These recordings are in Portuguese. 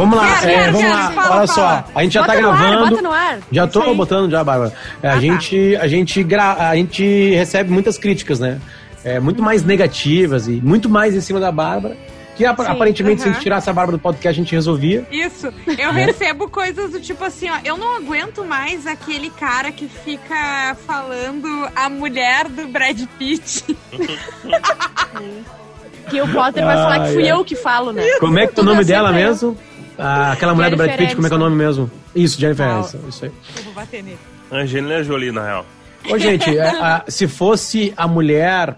Vamos lá, Quero, é, quero, vamos quero. lá. Fala, Olha fala. só, a gente já Bota tá no ar, gravando. bota no ar. Já tô aí. botando já, Bárbara. É, a, gente, a, gente gra... a gente recebe muitas críticas, né? É, muito mais negativas e muito mais em cima da Bárbara. Que ap- aparentemente, se a gente tirasse a Bárbara do podcast, a gente resolvia. Isso. Eu recebo coisas do tipo assim, ó. Eu não aguento mais aquele cara que fica falando a mulher do Brad Pitt. Que o Potter vai falar que fui ai. eu que falo, né? Como é que é o nome é dela eu. mesmo? Ah, aquela mulher do Brad Jennifer Pitt, como é que é o nome mesmo? Isso, Jennifer Ah, Aniston, isso aí. Eu vou bater nele. Angelina Jolie, na real. Ô, gente, é, a- se fosse a mulher.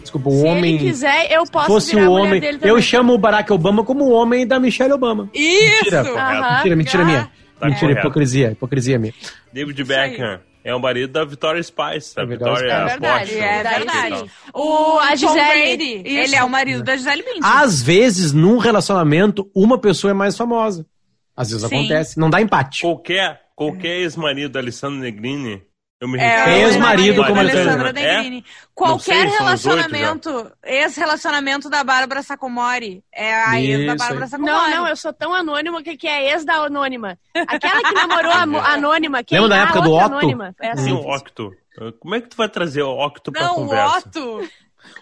Desculpa, o Se homem. ele quiser, eu posso fosse virar o a homem. dele também. Eu chamo o Barack Obama como o homem da Michelle Obama. Isso! Mentira, Aham. mentira, mentira minha. Tá mentira, correto. hipocrisia, hipocrisia minha. David. Beckham é o marido da Victoria Spice, da É verdade. Vitória É verdade, Porsche. é Daí verdade. sim. O, a Gisele. Ele é o marido da Gisele Bündchen. Às vezes, num relacionamento, uma pessoa é mais famosa. Às vezes Sim. acontece. Não dá empate. Qualquer, qualquer ex-marido da Alessandra Negrini, eu me É, refiro o Ex-marido marido como da Alessandra. Alessandra É? Negrini. Qualquer Não sei, relacionamento, ex-relacionamento da Bárbara Sacomori, é a ex da Isso Bárbara aí. Sacomori. Não, não, eu sou tão anônima que, que é ex da anônima. Aquela que namorou a mo- anônima. Quem Lembra da é a época do Otto? Anônima. É Sim, assim. o Octo. Como é que tu vai trazer o Octo pra Não, o conversa? Otto.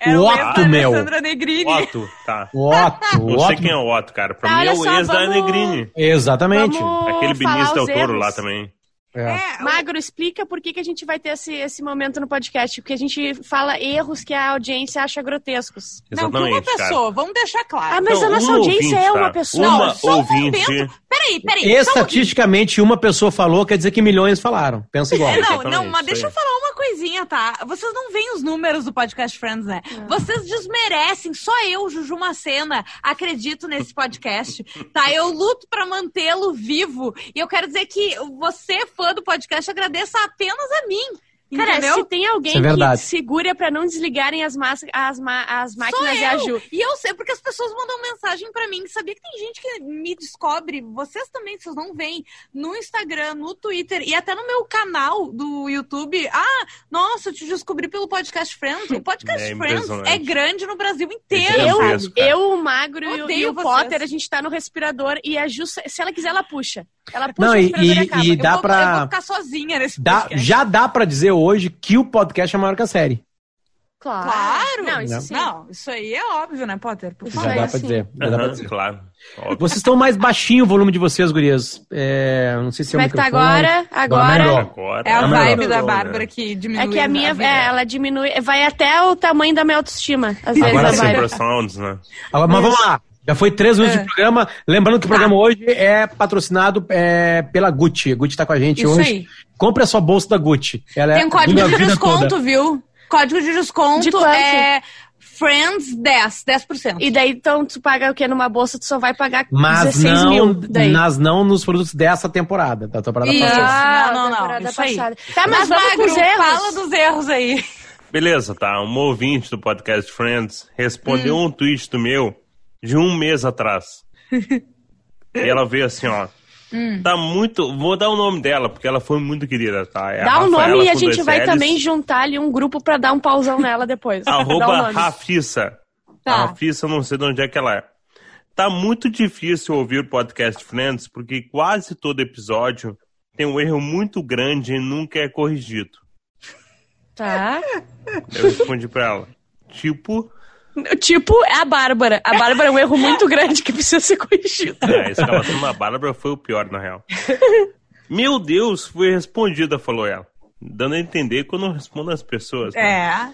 É O o ex Otto, da meu. Alessandra Negrini. Otto, tá. O Otto, o Não sei Otto. quem é o Otto, cara. Pra Tá, mim é o só, ex da vamos- Negrini. Exatamente. Vamos Aquele Benício Del Toro lá também. É. É, Magro, explica por que, que a gente vai ter esse, esse momento no podcast. Porque a gente fala erros que a audiência acha grotescos. não, que uma Exatamente, cara. pessoa, vamos deixar claro. Ah, mas Não, a nossa uma audiência ouvinte, é uma tá? pessoa. Uma só um ouvinte. momento. Peraí, peraí. um Estatisticamente, uma pessoa falou, quer dizer que milhões falaram. Pensa igual. É, não, Exatamente, não, mas deixa eu falar uma coisinha, tá? Vocês não veem os números do Podcast Friends, né? Vocês desmerecem, só eu, Juju Macena, acredito nesse podcast, tá? Eu luto pra mantê-lo vivo. E eu quero dizer que você, fã do podcast, agradeça apenas a mim. Cara, entendeu? se tem alguém é que segura pra não desligarem as, as, ma- as Sou máquinas e a eu. Ju. E eu sei, porque as pessoas mandam mensagem pra mim. Sabia que tem gente que me descobre, vocês também, vocês não veem, no Instagram, no Twitter e até no meu canal do YouTube. Ah, nossa, eu te descobri pelo Podcast Friends. O Podcast É Friends é grande no Brasil inteiro. Eu- Eu, cara. eu, o Magro e o, Odeio e o vocês. Potter, a gente tá no respirador e a Ju, se ela quiser, ela puxa. Ela puxa Não, o e- respirador e, e- e dá vou, pra- eu vou ficar sozinha nesse Dá- podcast. já dá pra dizer hoje que o podcast é maior que a série. Claro. Claro. Não, isso sim. Não, isso aí é óbvio, né, Potter? Por Isso favor. Já dá pra dizer. já dá pra dizer. claro. Óbvio. Vocês estão mais baixinho o volume de vocês, gurias. É, não sei se é Como o é que tá agora? Agora. Agora, É a Tá vibe da né? Bárbara que diminui. É que a minha, é, ela diminui, vai até o tamanho da minha autoestima, às vezes, Agora a sim. Super Sounds, né? Agora, mas vamos lá. Já foi três minutos É. de programa. Lembrando que o Tá. programa hoje é patrocinado é, pela Gucci. A Gucci tá com a gente Isso hoje. aí. Compre a sua bolsa da Gucci. Ela Tem é um código de desconto, toda. viu? Código de desconto De é Friends 10, 10%. E daí, então, tu paga o quê? Numa bolsa, tu só vai pagar Mas 16 não, mil. Daí. mas não nos produtos dessa temporada, da temporada Isso. passada. Ah, Não, não, não, temporada isso aí. passada. Tá, Mas, mas, Magro, fala dos erros aí. Beleza, tá. Uma ouvinte do podcast Friends respondeu Hum. um tweet do meu de um mês atrás. e ela veio assim, ó. Hum. Tá muito. Vou dar o nome dela, porque ela foi muito querida, tá? É Dá o Rafaela nome e a gente vai Ls, também juntar ali um grupo pra dar um pauzão nela depois. Arroba. Rafissa. Tá. A Rafissa, não sei de onde é que ela é. Tá muito difícil ouvir o podcast Friends, porque quase todo episódio tem um erro muito grande e nunca é corrigido. Tá. Eu respondi pra ela. Tipo, Tipo, é a Bárbara. A Bárbara é um erro muito grande que precisa ser corrigido. É, a escalação da Bárbara foi o pior, na real. Meu Deus, foi respondida, falou ela. Dando a entender que eu não respondo às pessoas. né?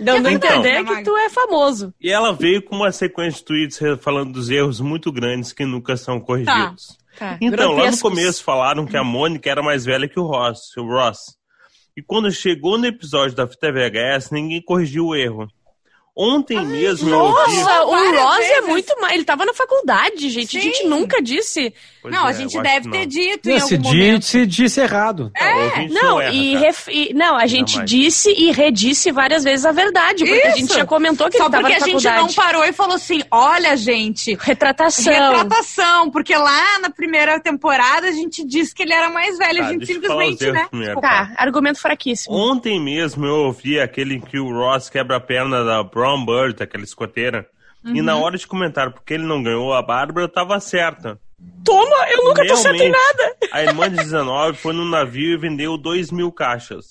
É. Dando a Então. entender que tu é famoso. E ela veio com uma sequência de tweets falando dos erros muito grandes que nunca são corrigidos. Tá. Então, lá no Grotescos. começo falaram que a Mônica era mais velha que o Ross, o Ross. E quando chegou no episódio da fita VHS, ninguém corrigiu o erro. Ontem mesmo eu ouvi... Nossa, o Ross é muito mais. Ele tava na faculdade, gente. A gente Sim. nunca disse. Pois Não, a é, gente eu acho deve ter não. dito em Não, se, algum momento. disse, disse errado. É, o ouvinte Não, erra, e, ref- e- não, a gente Jamais. disse e redisse várias vezes a verdade. Porque a gente Isso. já comentou que Só ele tava porque na a gente faculdade. não parou e falou assim: olha, gente, Retratação. retratação, porque lá na primeira temporada a gente disse que ele era mais velho. Tá, a gente simplesmente, né? primeiro. Tá, argumento fraquíssimo. Ontem mesmo eu ouvi aquele em que o Ross quebra a perna da Brown Bird, aquela escoteira. E na Uhum. hora de comentar porque ele não ganhou, a Bárbara tava certa. Toma, eu nunca tô certo em Realmente. nada. A irmã de 19 foi no navio e vendeu 2 mil caixas.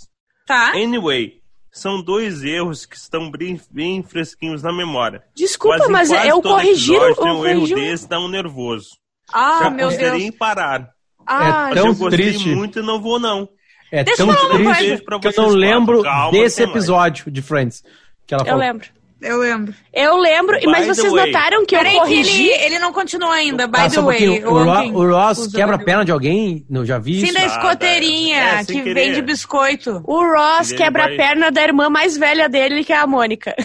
Tá? Anyway, são dois erros que estão bem, bem fresquinhos na memória. Desculpa, em mas quase eu corrigi episódio o- tem eu um erro desse, dá um nervoso. Ah, Já meu Deus. em parar. Ah, Mas tão eu gostei triste. muito e não vou, não. É Deixa eu tão triste que eu não lembro Calma, desse tem mais. episódio de Friends. Que ela eu falou. lembro. Eu lembro. Eu lembro, By mas vocês way. notaram que eu Peraí que corrigi? ele, ele não continuou ainda, by Ah, the way. O, Ro- o Ross quebra a perna de alguém? Não, já vi Sim, isso. da Ah, escoteirinha, é, sem que querer. vende biscoito. O Ross quebra vai- a perna da irmã mais velha dele, que é a Mônica.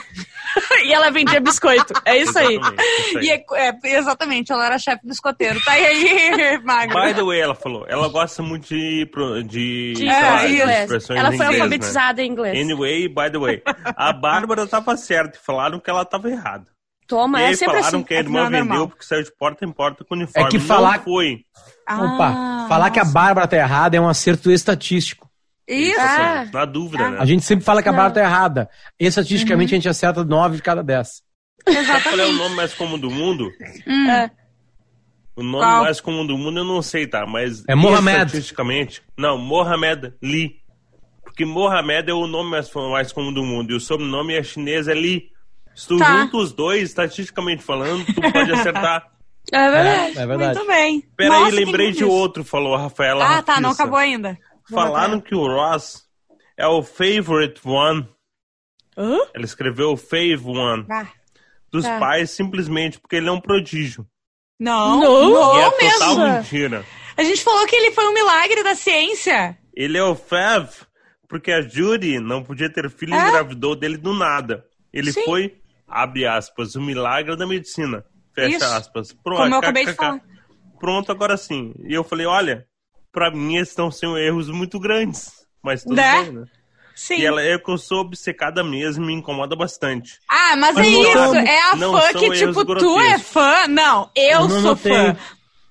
e ela vendia biscoito. É isso aí. Exatamente, isso aí. E é, é, exatamente, ela era chefe do escoteiro. Tá aí, Magro. By the way, ela falou, ela gosta muito de, de, De lá, É, de expressões Ela foi inglês, né? alfabetizada em inglês. Anyway, by the way, a Bárbara tava certa e falaram que ela tava errada. Toma, e aí é sempre falaram assim. que a irmã Afinal, é vendeu normal. porque saiu de porta em porta com uniforme. É que Não falar- foi. Opa, Ah, falar que a nossa. Bárbara tá errada é um acerto estatístico. Isso. Ah. Na dúvida, né? A gente sempre fala que a. Bárbara tá errada. Estatisticamente a gente acerta 9 de cada 10. Sabe qual é o nome mais comum do mundo? Hum. É. O nome Qual? mais comum do mundo eu não sei, tá? Mas É Mohamed. estatisticamente, não, Mohamed Lee. Porque Mohamed é o nome mais, mais comum do mundo e o sobrenome é chinês é Lee. Se tu Tá. junta os dois, estatisticamente falando, tu pode acertar. É verdade. É, é verdade. Muito bem. Peraí, lembrei de isso. outro, falou a Rafaela. Ah, tá, não Rafissa. acabou ainda. Falaram que o Ross é o favorite one. Hã? Ela escreveu o fave one Ah, dos Tá. pais simplesmente porque ele é um prodígio. Não, Não, não, e é total mesmo. mentira. A gente falou que ele foi um milagre da ciência. Ele é o Fav porque a Judy não podia ter filho e É? engravidou dele do nada. Ele Sim. foi, abre aspas, o milagre da medicina. Fecha Isso. aspas. Pronto, Como eu acabei de falar. Pronto, agora sim. E eu falei, olha, pra mim estão sendo erros muito grandes. Mas tudo Né? bem, né? Sim. E ela é que eu sou obcecada mesmo e me incomoda bastante. Ah, mas, Mas é isso. são- é a fã que, tipo, tu é fã. Não, eu Eu não sou notei. fã.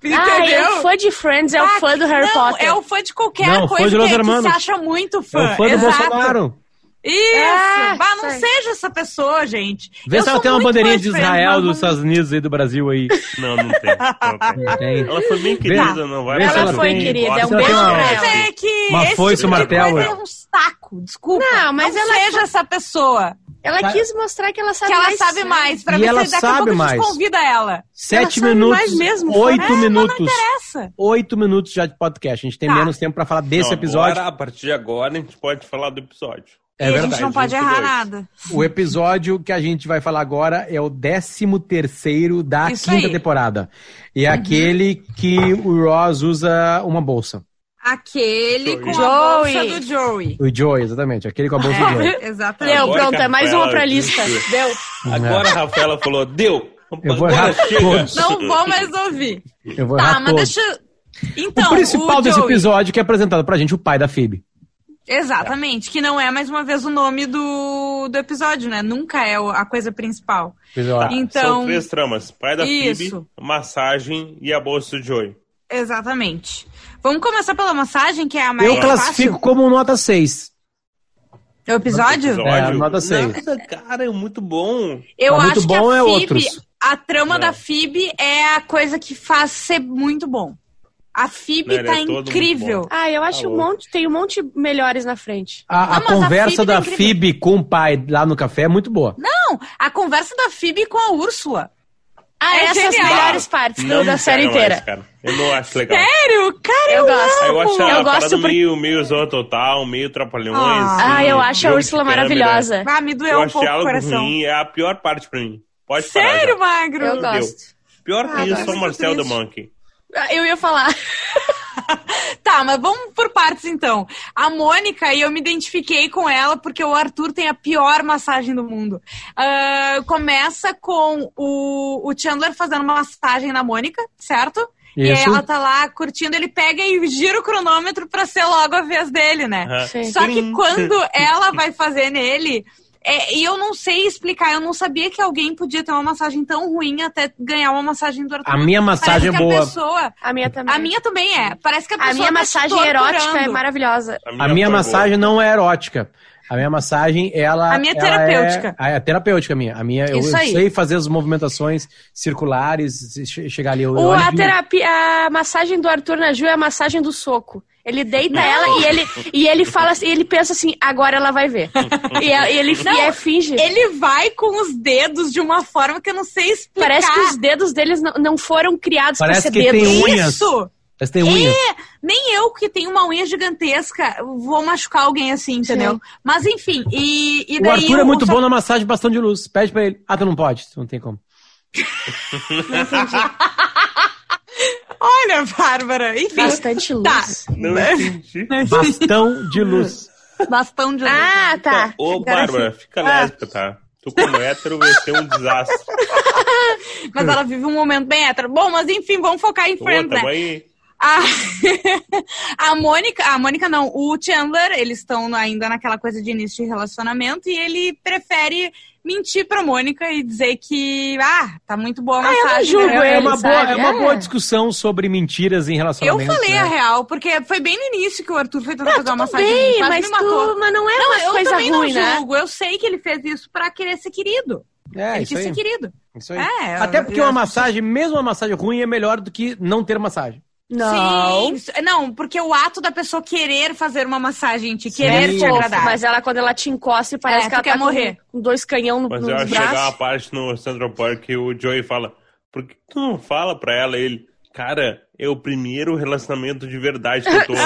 Ah, é Entendeu? o fã de Friends, é o Ah, fã do Harry não, Potter. é o fã de qualquer Não, fã coisa de que, que Hermanos. se acha muito fã. É o fã do Exato. Bolsonaro. Isso! Ah, bah, não sei. seja essa pessoa, gente. Vê Eu se ela tem uma bandeirinha de Israel, dos não- Estados Unidos aí do Brasil aí. Não, não tem. Não tem. Tem. Ela foi bem querida, não vai ela do foi que querida, é um Ela tem beijo pra Mas ela. é que Uma esse foice, tipo um martelo. é um saco, desculpa. Não, mas não ela- seja essa pessoa Ela Vai- quis mostrar que ela sabe que ela mais. sabe mais. Pra E ver ela se daqui a sabe pouco a mais. gente convida ela. Sete sabe minutos, mais mesmo, oito É, minutos. interessa. Oito minutos já de podcast. A gente tem Tá. menos tempo pra falar desse Não, episódio. Agora, a partir de agora, a gente pode falar do episódio. É e a verdade. gente não pode errar nada. O episódio que a gente vai falar agora é o 13 terceiro da Isso quinta aí. temporada. E é aquele que o Ross usa uma bolsa. Aquele Joey. com a Joey. bolsa do Joey. O Joey, exatamente. Aquele com a bolsa do Joey. É, exatamente. Deu, pronto, a é mais uma pra lista. disse- Deu. Agora a Rafaela falou, deu. Eu vou errar todos. Não vou mais ouvir. Eu vou Tá, errar mas todos. deixa. Então, o principal o desse Joey. episódio que é apresentado pra gente o pai da Phoebe. Exatamente, que não é mais uma vez o nome do, do episódio, né? Nunca é a coisa principal. Tá, Então- São três tramas. Pai da Isso. Phoebe, massagem e a bolsa do Joey. Exatamente. Vamos começar pela massagem, que é a mais Eu classifico fácil. como nota 6. É o episódio? É, nota seis. Nossa, cara, é muito bom. Eu Mas muito acho bom que a é Phoebe, outros. a trama É. da Phoebe é a coisa que faz ser muito bom. A Não, tá é muito incrível. Ah, eu acho Tá um monte, tem um monte melhores na frente. A, a Não, mas a conversa Phoebe tá da incrível. Phoebe com o pai lá no café é muito boa. Não, a conversa da Phoebe com a Úrsula. Ah, É essas genial. melhores partes do- Não da série inteira. mais, cara. Eu não acho legal. Sério? Cara, Eu eu, gosto. Eu acho a Eu gosto porque- meio, meio zona total, meio trapalhões. Ah. Ah, eu acho a Úrsula maravilhosa. Ah, me doeu Eu um pouco o coração. ruim, é a pior parte pra mim. Pode parar Sério, já. Magro? Eu gosto. Pior que Ah, isso, gosto. só o Marcel the Monkey. Ah, Eu ia falar. Tá, mas vamos por partes então. A Mônica, e eu me identifiquei com ela porque o Arthur tem a pior massagem do mundo. Ah, começa com o, o Chandler fazendo uma massagem na Mônica, certo? E aí Isso. ela tá lá curtindo, ele pega e gira o cronômetro pra ser logo a vez dele, né? Sim. Só que quando ela vai fazer nele, É, e eu não sei explicar, eu não sabia que alguém podia ter uma massagem tão ruim até ganhar uma massagem do Arthur. A minha massagem Parece é que boa. A, pessoa, A minha também. a minha também é. Parece que a pessoa A minha tá te massagem erótica é maravilhosa. A minha foi massagem não é erótica. A minha massagem, ela. A minha é ela terapêutica. É, é terapêutica a minha. A minha, eu, eu sei fazer as movimentações circulares, che- chegar ali. Eu, O, a, terapia, a massagem do Arthur na Ju é a massagem do soco. Ele deita ela e ele, e ele fala assim, ele pensa assim, agora ela vai ver. E, e ele e é, finge. Ele vai com os dedos de uma forma que eu não sei explicar. Parece que os dedos deles não, não foram criados pra ser dedos. tem unhas. Isso! Mas tem unhas. É, nem eu que tenho uma unha gigantesca vou machucar alguém assim, entendeu? Sim. Mas enfim, e, e O daí... Arthur é muito só- bom na massagem de bastão de luz. Pede pra ele. Ah, tu não pode. Tu não tem como. Olha, Bárbara, enfim. Bastante luz. Tá. Não entendi. Bastão de luz. Bastão de luz. Ah, tá. Ô, Bárbara, fica lésbica, tá? Tu como hétero vai ser um desastre. Mas ela vive um momento bem hétero. Bom, mas enfim, vamos focar em Ô, Friends, né? aí. A, a Mônica, a Mônica não, o Chandler, eles estão ainda naquela coisa de início de relacionamento e ele prefere mentir pra Mônica e dizer que, ah, tá muito boa a Ah, eu massagem. julgo né? É ele, uma, boa, é uma É. boa discussão sobre mentiras em Eu relacionamento. falei né? a real, porque foi bem no início que o Arthur foi tentar Não, fazer uma massagem. bem, mas, tu, mas não é Não, uma eu coisa também ruim, não né? julgo. Eu sei que ele fez isso pra querer ser querido. É, ele isso quis aí. ser querido. Isso aí. É, Até porque eu- uma massagem, mesmo uma massagem ruim, é melhor do que não ter massagem. Não. Sim, não, porque o ato da pessoa querer fazer uma massagem, te querer Sim. te agradar. Mas ela, quando ela te encosta, parece É, que ela quer tá morrer. Com, dois canhão no, Mas nos eu acho chegar a braços. parte no Central Park que o Joey fala: Por que tu não fala pra ela? Ele, cara, é o primeiro relacionamento de verdade que eu tô.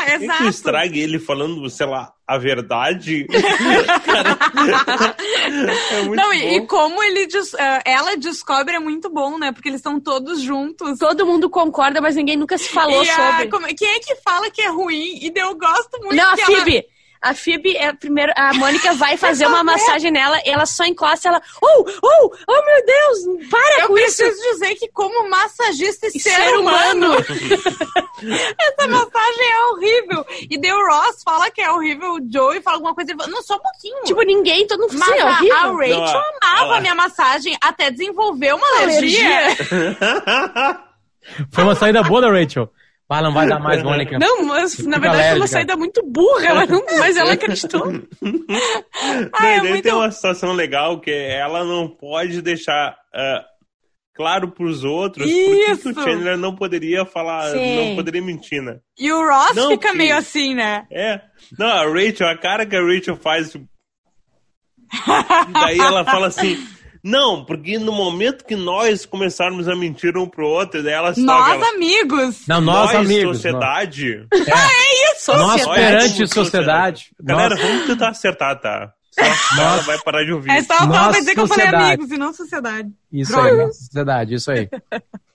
Ah, que exato. tu estrague ele falando, sei lá, a verdade? Cara, é muito Não, e, e como ele des- ah, ela descobre é muito bom, né? Porque eles estão todos juntos. Todo mundo concorda, mas ninguém nunca se falou E a- sobre. como- quem é que fala que é ruim? E eu gosto muito Não, a que ela- Phoebe. A Phoebe é primeiro. A Mônica vai fazer uma massagem nela, ela só encosta ela. Oh, oh, oh meu Deus, para Eu com isso. preciso dizer que como massagista e E ser, ser humano, humano. essa massagem é horrível. E o Ross fala que é horrível, o Joey fala alguma coisa e fala, não, só um pouquinho. Tipo, ninguém, todo mundo Mas Sim, é a, a horrível. Rachel Não, a- amava a minha massagem até desenvolver uma alergia. Foi uma saída boa da Rachel. Ah, não vai dar mais, Mônica. Não, mas na Fica verdade foi uma alérgica. saída muito burra, ela não- mas ela acreditou. Ah, é Daí muito- tem uma situação legal que ela não pode deixar ah, claro pros outros Isso. o Chandler não poderia falar, Sim. não poderia mentir, né? E o Ross Não, fica que- meio assim, né? É. Não, a Rachel, a cara que a Rachel faz. tipo, Daí ela fala assim. Não, porque no momento que nós começarmos a mentir um pro outro, daí ela Nós ela, amigos. Não, nós, amigos. sociedade. Isso, Nós, Nós perante como sociedade. Galera, nós- vamos tentar acertar, tá? Só ela vai parar de ouvir. É só Nós, pra dizer que eu falei sociedade. amigos e não sociedade. Isso aí, nossa sociedade, isso aí.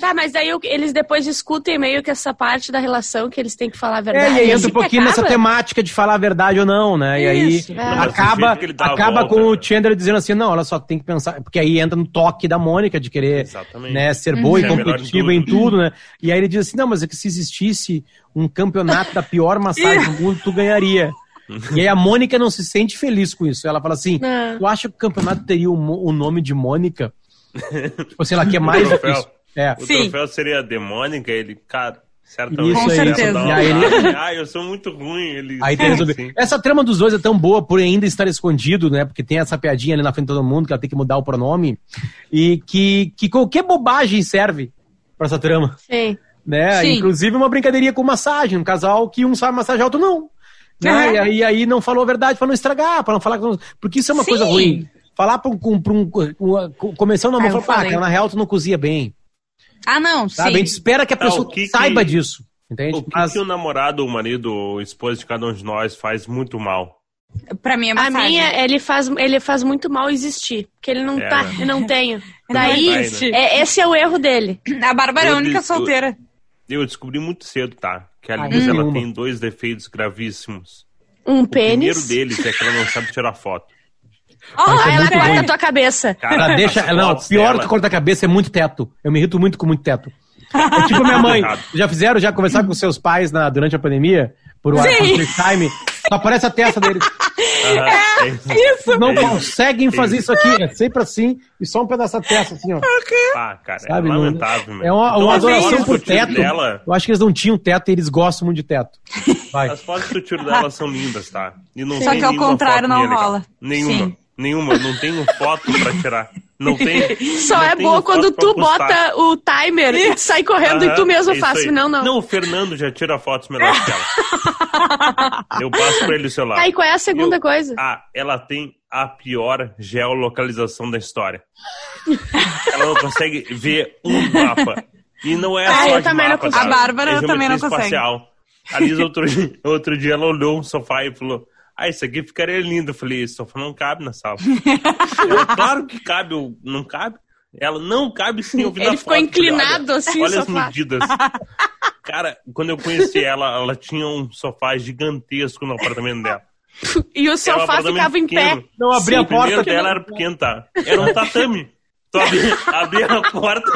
Tá, mas daí o- eles depois discutem meio que essa parte da relação que eles têm que falar a É, verdade. e aí entra um pouquinho que nessa acaba. temática de falar a verdade ou não, né? E aí Isso, é. Acaba, acaba volta, com o né? Chandler dizendo assim, não, ela só tem que pensar, porque aí entra no toque da Mônica de querer Exatamente. né, ser boa Ser e a melhor em competitiva em tudo, né? E aí ele diz assim, não, mas é que se existisse um campeonato da pior massagem do mundo, tu ganharia. E aí a Mônica não se sente feliz com isso. Ela fala assim, Não. tu acha que o campeonato teria o nome de Mônica? tipo assim, ela quer mais troféu. difícil. É. O Sim. troféu seria demônica, ele, cara, certamente. Isso aí. certeza. Aí ele- Ah, eu sou muito ruim. Ele... Aí tem resolver. Sim. Essa trama dos dois é tão boa por ainda estar escondido, né? Porque tem essa piadinha ali na frente de todo mundo que ela tem que mudar o pronome. E que, que qualquer bobagem serve pra essa trama. Sim. Né? Sim. Inclusive uma brincadeirinha com massagem. Um casal que um sabe massagear, outro não. Né? Uhum. E aí, aí não falou a verdade pra não estragar, pra não falar. que Porque isso é uma Sim. coisa ruim. Falar pra um. pra um, com- com- começando uma Ah, mão, eu falar, pá, falei. cara, na real tu não cozinha bem. Ah, não, sim. Sabe? A gente espera que a pessoa o que que- saiba disso. Entende? O que, Mas- que o namorado, o marido, o esposo de cada um de nós faz muito mal? Pra mim é A massagem. minha, ele faz, ele faz muito mal existir. Porque ele não É, tá, né? não tenho. Não Daí, vai, né? é, esse é o erro dele. A Bárbara é a única solteira. Eu descobri muito cedo, tá? Que a Ah, Liz, ela tem dois defeitos gravíssimos. Um O primeiro pênis. deles é que ela não sabe tirar foto. Oh, ela corta ruim. a tua cabeça. Cara, Ela deixa. Não, pior dela- que cortar a cabeça é muito teto. Eu me irrito muito com muito teto. É tipo minha mãe. Já fizeram já conversar com seus pais na, durante a pandemia? Por. FaceTime? Só aparece a testa deles. Aham, é isso. Não É isso. conseguem fazer isso aqui. É sempre assim e só um pedaço da testa, assim, ó. Ah, cara, Sabe, é lamentável, meu. É uma, uma adoração por teto. Dela, Eu acho que eles não tinham teto e eles gostam muito de teto. Vai. as fotos eu tiro dela são lindas, tá? E não Só que ao nenhuma contrário não rola. Nenhuma. Sim. Nenhuma. Não tenho foto pra tirar. Não tem. Só não é boa foto quando tu bota o timer e sai correndo e tu mesmo é faz. aí. Não, não. Não, o Fernando já tira fotos melhores que ela. Eu passo pra ele o celular. Aí qual é a segunda Eu- coisa? Ah, ela tem a pior geolocalização da história. ela não consegue ver um mapa. E não é Ah, só eu de também não consigo. A Bárbara é também não consegue. espacial. A Lisa, outro, dia- outro dia, ela olhou um sofá e falou: Ah, isso aqui ficaria lindo. Eu falei: sofá não cabe na sala. Ela, claro que cabe, eu, não cabe. Ela não cabe sim, eu vi Ele na ficou foto. Eu falei, inclinado olha, assim, Olha as sofá. medidas. Cara, quando eu conheci ela, ela tinha um sofá gigantesco no apartamento dela. E o um sofá apartamento ficava em pé. pequeno. Não abria Sim, a porta. O primeiro dela era pequeno, tá? Era um tatame. Tu abria, abria a porta.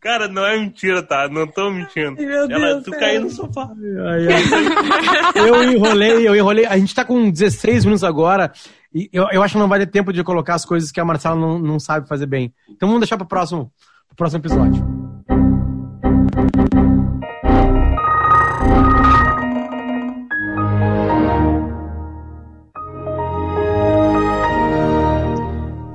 Cara, não é mentira, tá? Não tô mentindo. Meu Ela, tu caiu no sofá. Ai, ai. Eu enrolei, eu enrolei. A gente tá com 16 minutos agora. E eu, eu acho que não vai ter tempo de colocar as coisas que a Marcela não, não sabe fazer bem. Então vamos deixar pro próximo, pro próximo episódio.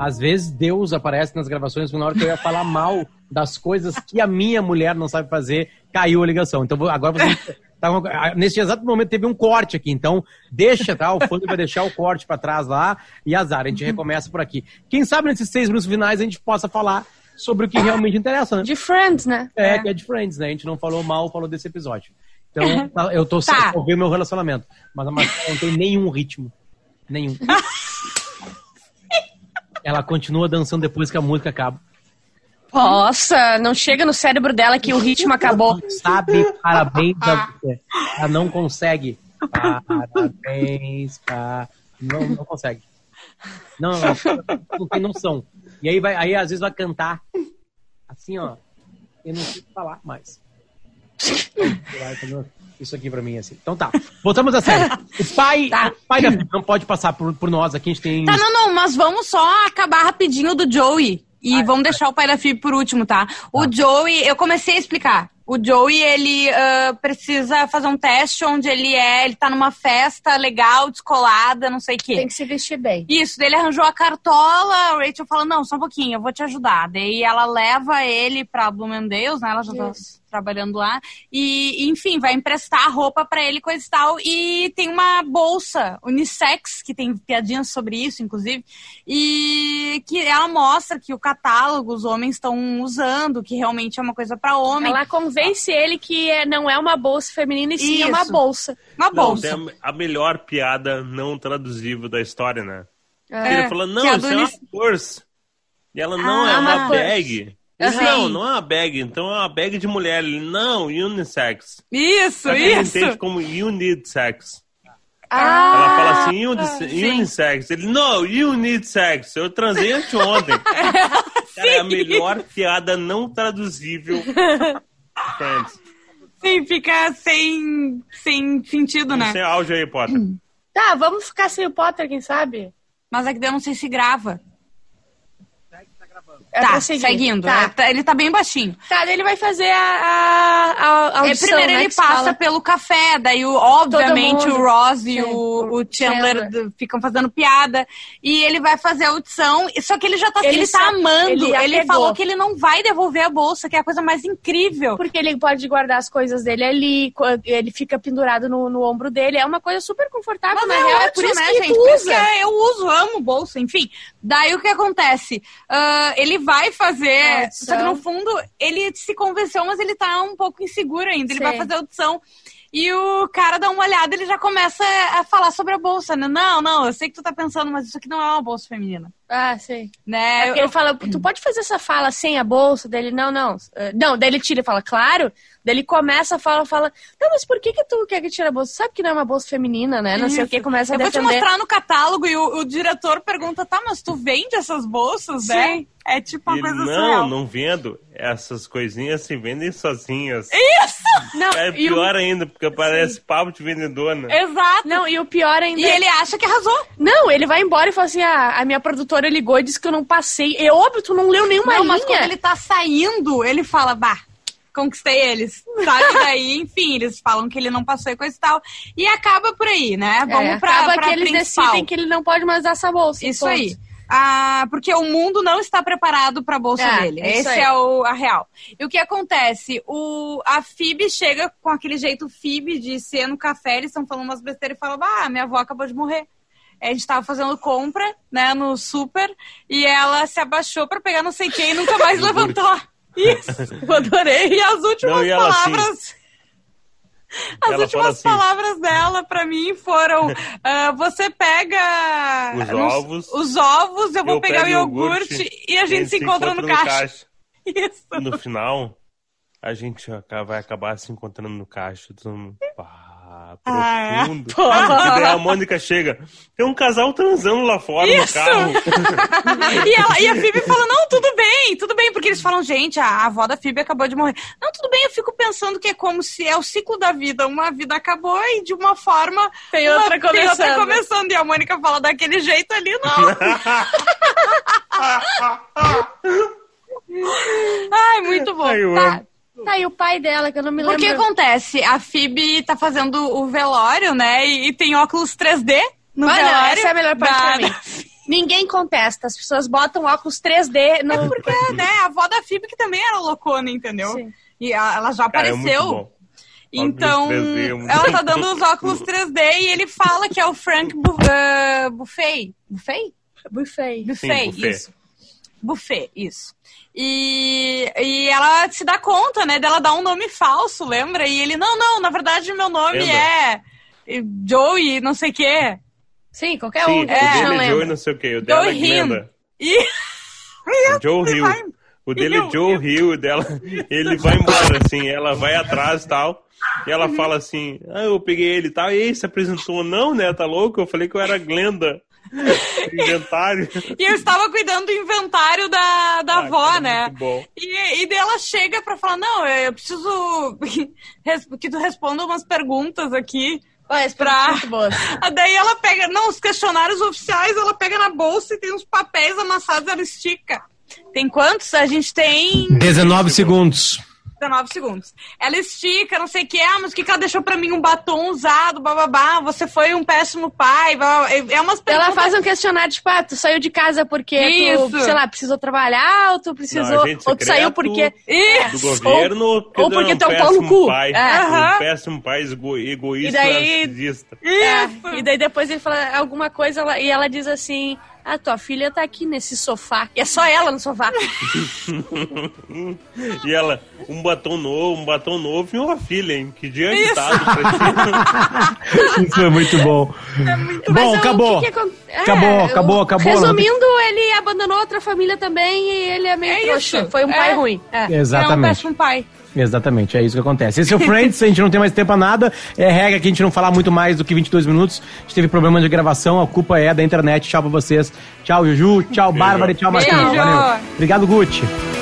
Às vezes Deus aparece nas gravações na hora que eu ia falar mal das coisas que a minha mulher não sabe fazer, caiu a ligação. Então agora você tá nesse exato momento teve um corte aqui, então deixa, tá? O fone vai deixar o corte pra trás lá e azar, a gente recomeça por aqui. Quem sabe nesses seis minutos finais a gente possa falar sobre o que realmente interessa, né? De Friends, né? É, que é de Friends, né? A gente não falou mal, falou desse episódio. Então, tá, eu tô Tá. ouvir meu relacionamento. Mas a Marcela não tem nenhum ritmo. Nenhum. Ela continua dançando depois que a música acaba. Nossa, não chega no cérebro dela que o ritmo acabou. Sabe, parabéns a você. Ela não consegue. Parabéns, pa... não, não consegue. Não, não, não tem noção. E aí, vai, aí às vezes vai cantar assim, ó. Eu não sei falar mais. Isso aqui pra mim, assim. Então tá. Voltamos a sério. O pai, Tá. o pai da filha não pode passar por, por nós aqui. A gente tem. Tá, não, não, mas vamos só acabar rapidinho do Joey. E vamos deixar o pai da Phoebe por último, tá? O Joey, eu comecei a explicar. O Joey, ele ah, precisa fazer um teste onde ele é, ele tá numa festa legal, descolada, não sei o quê. Tem que se vestir bem. Isso, daí ele arranjou a cartola, a Rachel fala, não, só um pouquinho, eu vou te ajudar. Daí ela leva ele pra Bloomingdale's, né, ela já tá Isso. Trabalhando lá, e, enfim, vai emprestar roupa pra ele, coisa e tal, e tem uma bolsa unissex, que tem piadinhas sobre isso, inclusive, e que ela mostra que o catálogo os homens estão usando, que realmente é uma coisa pra homem. Ela convence ele que é- não é uma bolsa feminina e sim é uma Isso. bolsa. Uma Não, bolsa. tem a, a melhor piada não traduzível da história, né? É, Ele falou, não, é isso é uma unis- purse. E ela, não, Ah, é uma uma purse. bag. Não, não é uma bag, então é uma bag de mulher. Ele, não, unisex. Isso, que ele isso. entende como you need sex. Ah, Ela fala assim, uni sim. unisex. Ele, não, you need sex. Eu transei anteontem. Cara, é a melhor piada não traduzível. Friends. Sim, fica sem, sem sentido, né? Sem áudio aí, Potter. Tá, vamos ficar sem o Potter, quem sabe? Mas é que daí eu não sei se grava. É tá, seguindo. Tá. É, tá- ele tá bem baixinho. Tá, daí ele vai fazer a, a, a É, audição, primeiro né, ele passa fala. pelo café, daí o, obviamente mundo. o Ross e Sim, o, o o Chandler, Chandler. ficam fazendo piada. E ele vai fazer a audição, só que ele já tá, ele Ele tá sabe- amando. ele Ele, falou que ele não vai devolver a bolsa, que é a coisa mais incrível. Porque ele pode guardar as coisas dele ali, ele fica pendurado no, no ombro dele. É uma coisa super confortável, Mas na é real. ótimo, é por isso né, que gente? tu Por isso usa. que é- eu uso, amo bolsa, enfim. Daí o que acontece? Ah, ele vai fazer. Audição. Só que no fundo, ele se convenceu, mas ele tá um pouco inseguro ainda. Ele Sim. vai fazer a audição. E o cara dá uma olhada, ele já começa a falar sobre a bolsa, né? Não, não, eu sei que tu tá pensando, mas isso aqui não é uma bolsa feminina. Ah, sei. Né? É porque ele fala, tu pode fazer essa fala sem a bolsa dele? Não, não. Eh, Não, daí ele tira e fala, claro. Daí ele começa a fala, fala, não, mas por que que tu quer que tire a bolsa? Sabe que não é uma bolsa feminina, né? Não sei o que, Isso. começa a Eu vou te defender. mostrar no catálogo e o, o diretor pergunta, tá, mas tu vende essas bolsas, né? Sim. É tipo uma Ele, coisa não, surreal. não vendo. Essas coisinhas se vendem sozinhas. Isso! Não, É e o- pior ainda, porque parece papo de vendedora. Exato. Não, e o pior ainda. E ele acha que arrasou. Não, ele vai embora e fala assim: ah, a minha produtora ligou e disse que eu não passei. É óbvio, tu não leu nenhuma não, linha. mas quando ele tá saindo, ele fala, bah, conquistei eles. Sabe? Daí, enfim, eles falam que ele não passou e coisa e tal. E acaba por aí, né? Vamos é, pra, acaba pra que eles principal. decidem que ele não pode mais dar essa bolsa. Isso ponto. aí. Ah, porque o mundo não está preparado para a bolsa É, dele. é isso Esse aí. é o, a real. E o que acontece? O, a Phoebe chega com aquele jeito Phoebe de ser no café, eles estão falando umas besteiras e falam: Ah, minha avó acabou de morrer. A gente tava fazendo compra, né, no super, e ela se abaixou para pegar não sei quem e nunca mais levantou. Isso, eu adorei. E as últimas Não, e assim, palavras. As ela últimas assim- palavras dela pra mim foram: ah, você pega Os ovos, os ovos, eu vou eu pegar o iogurte, iogurte, e a gente se encontra, no caixa. Isso. No final, a gente vai acabar se encontrando no caixa. Todo mundo, pá, Ah, profundo. E daí a Mônica chega. Tem um casal transando lá fora no Isso. carro. e, ela, e a Phoebe fala: Não, tudo bem, tudo bem, porque eles falam: Gente, a, a avó da Phoebe acabou de morrer. Não, tudo bem, eu fico pensando que é como se é o ciclo da vida. Uma vida acabou e de uma forma. Tem uma- outra Tem outra começando. começando. E a Mônica fala daquele jeito ali, não. Ai, muito bom. Ai, eu Tá, amo. Tá, e o pai dela, que eu não me lembro. O que acontece? A Phoebe tá fazendo o velório, né? E, e tem óculos 3D no Olha, velório. essa é a melhor parte da- pra mim. Ninguém contesta, as pessoas botam óculos 3D no. Porque, né, a avó da Phoebe que também era loucona, entendeu? Sim. E ela já Cara, é muito apareceu. bom. então, Óculos 3D é ela tá dando os óculos 3D e ele fala que é o Frank Bu uh, Buffet. Buffet? Buffet. Buffet, buffet. isso. Buffet, isso. E, e ela se dá conta, né, dela dar um nome falso, lembra? E ele, não, não, na verdade meu nome Lembra? é é Joey, não sei o quê. Sim, qualquer Sim, um, o gente não dele é Joe lembra. não sei o que. O dela é Joe Him. Glenda. E Joe Hill. vai- O dele é Joe Hill, o dela, ele vai embora, assim, ela vai atrás e tal. E ela fala assim, ah, eu peguei ele e tal. E aí, se apresentou, não, né? Tá louco? Eu falei que eu era Glenda. Inventário. E eu estava cuidando do inventário da, da Ah, avó, cara, né? muito bom. E, e daí ela chega pra falar, não, eu preciso que tu responda umas perguntas aqui. As Pra-. Ah, Daí ela pega, não, os questionários oficiais, ela pega na bolsa e tem uns papéis amassados, ela estica. Tem quantos? A gente tem 19 segundos. 19 segundos. Ela estica, não sei o que, ah, mas o que que ela deixou pra mim? Um batom usado, bababá, você foi um péssimo pai, blá, blá. é umas perguntas... Ela faz um questionário, tipo, ah, tu saiu de casa porque Isso. tu, sei lá, precisou trabalhar, ou tu precisou. Não, ou tu saiu porque. Isso. Do governo, ou porque, ou tu porque tu é um pau no péssimo cu. pai. É. Um péssimo pai ego- egoísta, E daí- narcisista. É, e daí depois ele fala alguma coisa ela- e ela diz assim: Ah, tua filha tá aqui nesse sofá. E é só ela no sofá. E ela, um batom novo, um batom novo e uma filha, hein? Que dia agitado pra ti. Isso foi muito bom. Mas Bom, o acabou. que que é, Acabou, o- acabou, acabou. Resumindo, ele abandonou outra família também e ele é meio É trouxa. isso. Foi um É. pai ruim. É. É um Exatamente. péssimo pai. Exatamente, é isso que acontece. Esse é o Friends, a gente não tem mais tempo a nada. É regra que a gente não falar muito mais do que 22 minutos. A gente teve problema de gravação, a culpa é da internet. Tchau pra vocês. Tchau, Juju. Tchau, Bárbara. e Tchau. Beijo. Valeu. Obrigado, Gucci.